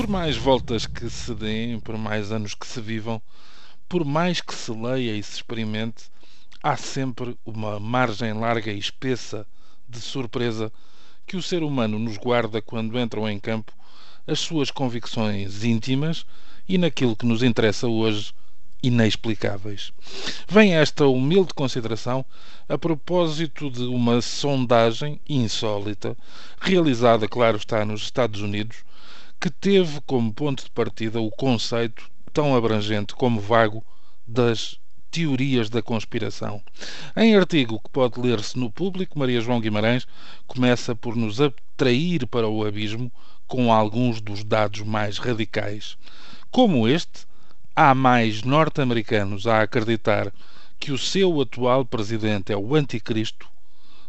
Por mais voltas que se deem, por mais anos que se vivam, por mais que se leia e se experimente, há sempre uma margem larga e espessa de surpresa que o ser humano nos guarda quando entram em campo as suas convicções íntimas e naquilo que nos interessa hoje, inexplicáveis. Vem esta humilde consideração a propósito de uma sondagem insólita, realizada, claro está, nos Estados Unidos, que teve como ponto de partida o conceito tão abrangente como vago das teorias da conspiração. Em artigo que pode ler-se no público, Maria João Guimarães começa por nos atrair para o abismo com alguns dos dados mais radicais. Como este, há mais norte-americanos a acreditar que o seu atual presidente é o anticristo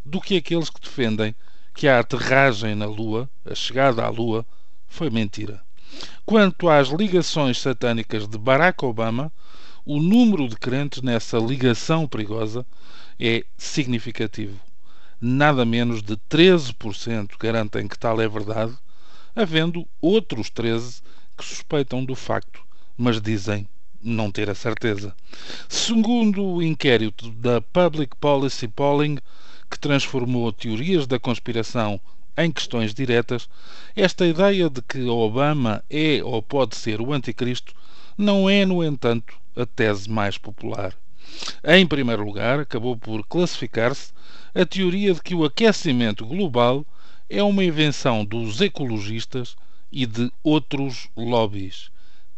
do que aqueles que defendem que a aterragem na Lua, a chegada à Lua, foi mentira. Quanto às ligações satânicas de Barack Obama, o número de crentes nessa ligação perigosa é significativo. Nada menos de 13% garantem que tal é verdade, havendo outros 13% que suspeitam do facto, mas dizem não ter a certeza. Segundo o inquérito da Public Policy Polling, que transformou teorias da conspiração em questões diretas, esta ideia de que Obama é ou pode ser o anticristo não é, no entanto, a tese mais popular. Em primeiro lugar, acabou por classificar-se a teoria de que o aquecimento global é uma invenção dos ecologistas e de outros lobbies.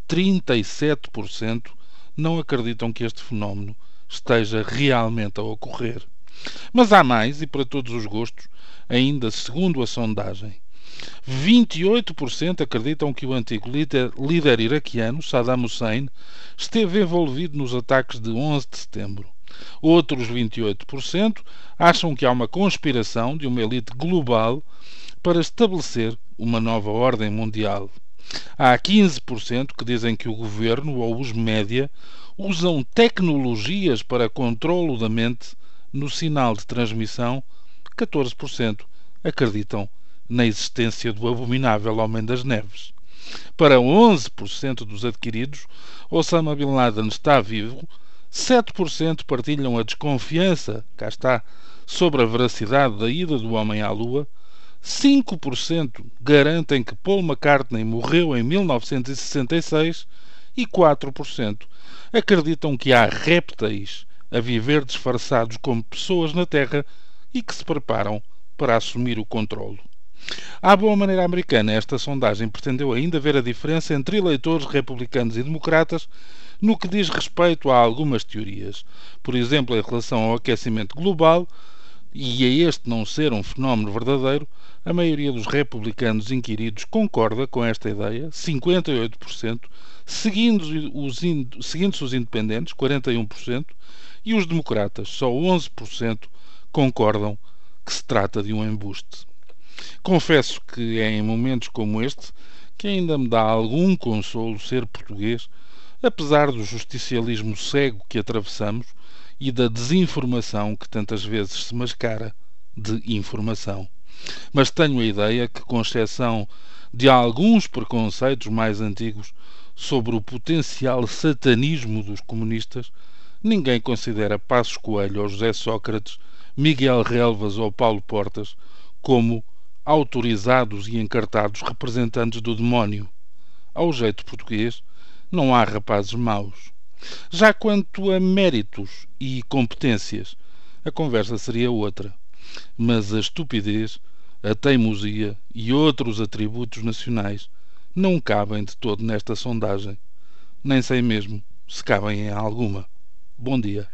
37% não acreditam que este fenómeno esteja realmente a ocorrer. Mas há mais, e para todos os gostos, ainda segundo a sondagem. 28% acreditam que o antigo líder, líder iraquiano, Saddam Hussein, esteve envolvido nos ataques de 11 de setembro. Outros 28% acham que há uma conspiração de uma elite global para estabelecer uma nova ordem mundial. Há 15% que dizem que o governo ou os média usam tecnologias para controlo da mente no sinal de transmissão, 14% acreditam na existência do abominável Homem das Neves. Para 11% dos adquiridos, Osama Bin Laden está vivo, 7% partilham a desconfiança, cá está, sobre a veracidade da ida do homem à Lua, 5% garantem que Paul McCartney morreu em 1966 e 4% acreditam que há répteis a viver disfarçados como pessoas na Terra e que se preparam para assumir o controlo. À boa maneira americana, esta sondagem pretendeu ainda ver a diferença entre eleitores republicanos e democratas no que diz respeito a algumas teorias. Por exemplo, em relação ao aquecimento global, e a este não ser um fenómeno verdadeiro, a maioria dos republicanos inquiridos concorda com esta ideia, 58%, seguindo-se os, seguindo os independentes, 41%, e os democratas, só 11%, concordam que se trata de um embuste. Confesso que é em momentos como este que ainda me dá algum consolo ser português, apesar do justicialismo cego que atravessamos e da desinformação que tantas vezes se mascara de informação. Mas tenho a ideia que, com exceção de alguns preconceitos mais antigos sobre o potencial satanismo dos comunistas, ninguém considera Passos Coelho ou José Sócrates, Miguel Relvas ou Paulo Portas como autorizados e encartados representantes do demónio. Ao jeito português, não há rapazes maus. Já quanto a méritos e competências, a conversa seria outra. Mas a estupidez, a teimosia e outros atributos nacionais não cabem de todo nesta sondagem. Nem sei mesmo se cabem em alguma. Bom dia.